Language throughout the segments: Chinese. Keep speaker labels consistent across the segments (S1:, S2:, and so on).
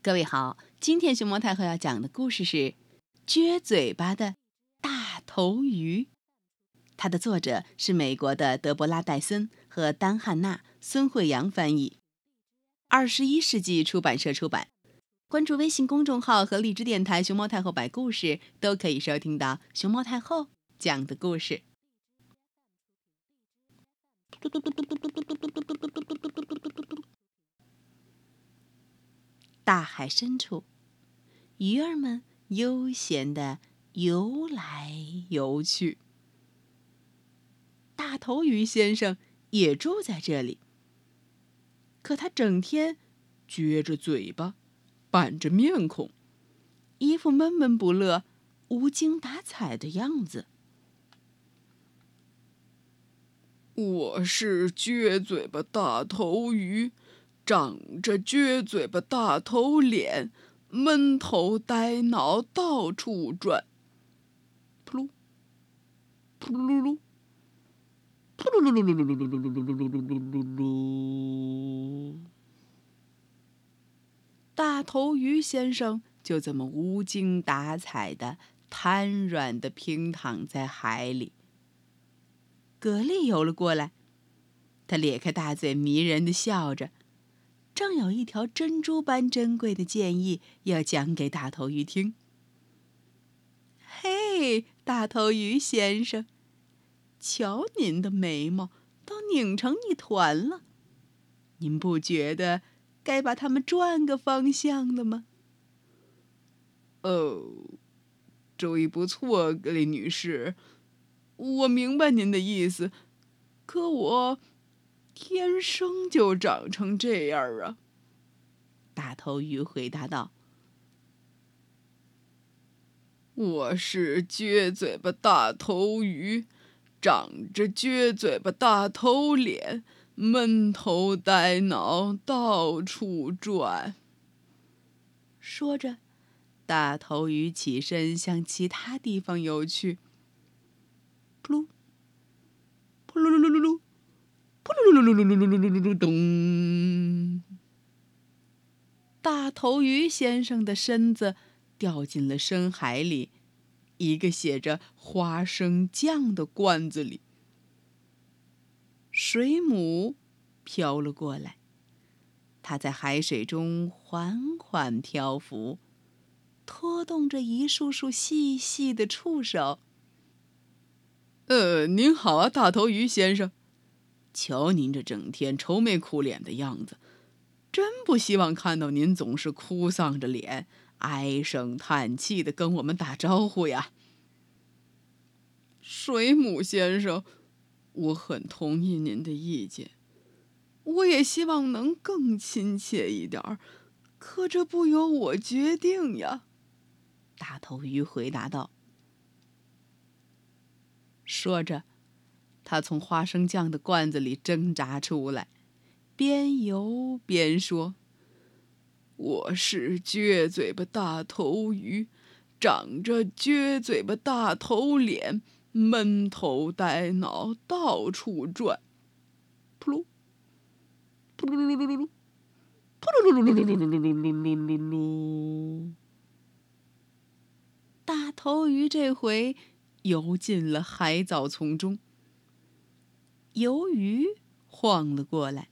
S1: 各位好，今天熊猫太后要讲的故事是《撅嘴巴的大头鱼》，它的作者是美国的德伯拉·戴森和丹·汉娜，孙慧阳翻译，二十一世纪出版社出版。关注微信公众号和荔枝电台“熊猫太后摆故事”，都可以收听到熊猫太后讲的故事。大海深处，鱼儿们悠闲地游来游去。大头鱼先生也住在这里，可他整天撅着嘴巴，板着面孔，一副闷闷不乐、无精打采的样子。
S2: 我是撅嘴巴大头鱼。长着撅嘴巴、大头脸，闷头呆脑，到处转。扑噜，扑噜噜噜，扑噜噜噜噜噜噜噜噜噜噜噜噜噜噜。
S1: 大头鱼先生就这么无精打采的瘫软的平躺在海里。蛤蜊游了过来，他咧开大嘴，迷人的笑着。正有一条珍珠般珍贵的建议要讲给大头鱼听。嘿，大头鱼先生，瞧您的眉毛都拧成一团了，您不觉得该把它们转个方向了吗？
S2: 哦，主意不错，格丽女士，我明白您的意思，可我。天生就长成这样啊！
S1: 大头鱼回答道：“
S2: 我是撅嘴巴大头鱼，长着撅嘴巴大头脸，闷头呆脑，到处转。”
S1: 说着，大头鱼起身向其他地方游去。噗噜，噗噜噜噜噜噜。噜噜噜噜噜噜噜噜噜咚！大头鱼先生的身子掉进了深海里，一个写着花生酱的罐子里。水母飘了过来，它在海水中缓缓漂浮，拖动着一束束细细的触手。
S2: 呃，您好啊，大头鱼先生。瞧您这整天愁眉苦脸的样子，真不希望看到您总是哭丧着脸、唉声叹气的跟我们打招呼呀。水母先生，我很同意您的意见，我也希望能更亲切一点儿，可这不由我决定呀。
S1: 大头鱼回答道。说着。他从花生酱的罐子里挣扎出来，边游边说：“
S2: 我是撅嘴巴大头鱼，长着撅嘴巴大头脸，闷头呆脑，到处转。噗噜，扑噜噜噜噜噜噜，扑噜噜噜噜噜噜噜噜噜噜噜噜。
S1: 大头鱼这回游进了海藻丛中。鱿鱼晃了过来，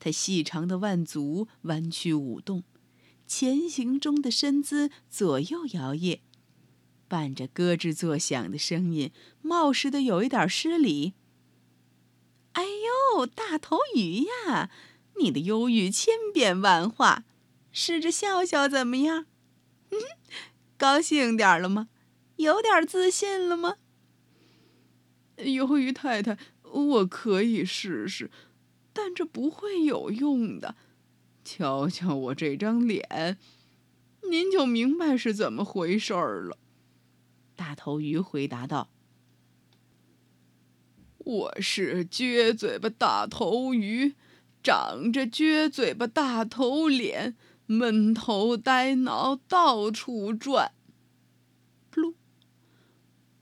S1: 它细长的腕足弯曲舞动，前行中的身姿左右摇曳，伴着咯吱作响的声音，冒失的有一点失礼。哎呦，大头鱼呀，你的忧郁千变万化，试着笑笑怎么样？嗯，高兴点了吗？有点自信了吗？
S2: 鱿鱼太太。我可以试试，但这不会有用的。瞧瞧我这张脸，您就明白是怎么回事儿了。
S1: 大头鱼回答道：“
S2: 我是撅嘴巴大头鱼，长着撅嘴巴大头脸，闷头呆脑，到处转。噜，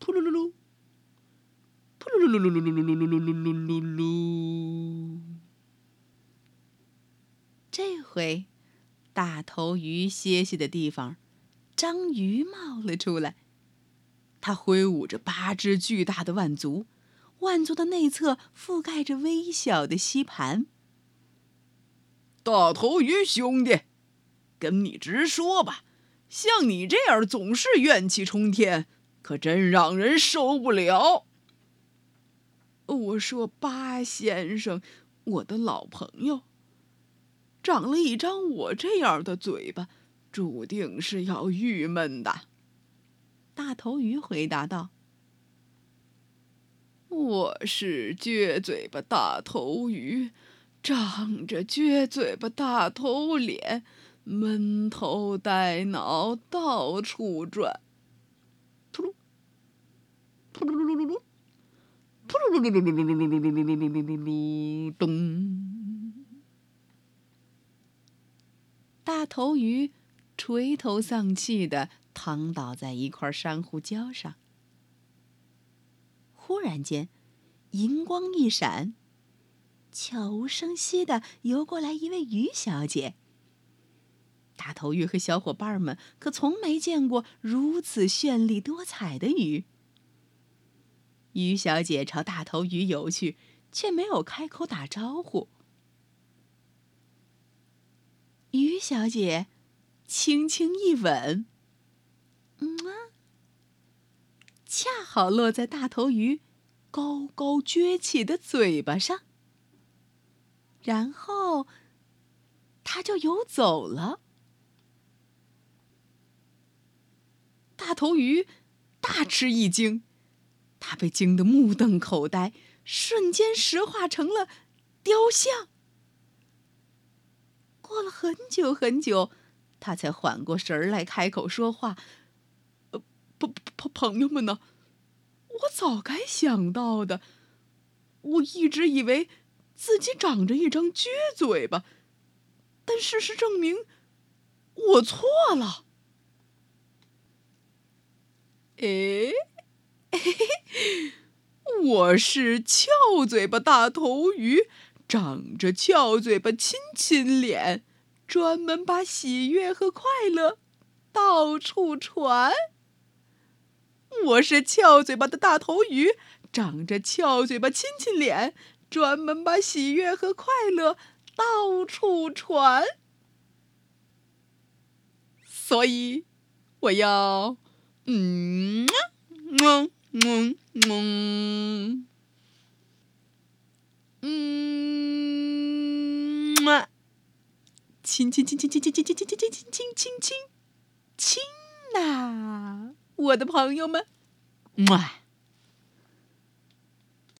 S2: 噜噜噜。”噜噜噜噜噜噜噜噜噜噜！
S1: 这回，大头鱼歇息的地方，章鱼冒了出来。它挥舞着八只巨大的腕足，腕足的内侧覆盖着微小的吸盘。
S2: 大头鱼兄弟，跟你直说吧，像你这样总是怨气冲天，可真让人受不了。
S1: 我说八先生，我的老朋友，长了一张我这样的嘴巴，注定是要郁闷的。大头鱼回答道：“
S2: 我是撅嘴巴大头鱼，长着撅嘴巴大头脸，闷头呆脑，到处转。”噗噜，噗噜噜噜噜噜。噗噜噜噜噜噜噜噜噜噜噜噜噜噜噜咚！
S1: 大头鱼垂头丧气的躺倒在一块珊瑚礁上。忽然间，银光一闪，悄无声息的游过来一位鱼小姐。大头鱼和小伙伴们可从没见过如此绚丽多彩的鱼。鱼小姐朝大头鱼游去，却没有开口打招呼。鱼小姐轻轻一吻，嗯，恰好落在大头鱼高高撅起的嘴巴上。然后，它就游走了。大头鱼大吃一惊。他被惊得目瞪口呆，瞬间石化成了雕像。过了很久很久，他才缓过神来，开口说话：“
S2: 呃，朋朋朋友们呢？我早该想到的。我一直以为自己长着一张撅嘴巴，但事实证明，我错了。哎。”嘿嘿嘿，我是翘嘴巴大头鱼，长着翘嘴巴亲亲脸，专门把喜悦和快乐到处传。我是翘嘴巴的大头鱼，长着翘嘴巴亲亲脸，专门把喜悦和快乐到处传。所以，我要，嗯，嗯。嗯嗯嗯，亲亲亲亲亲亲亲亲亲亲亲亲亲亲亲亲呐，我的朋友们，么。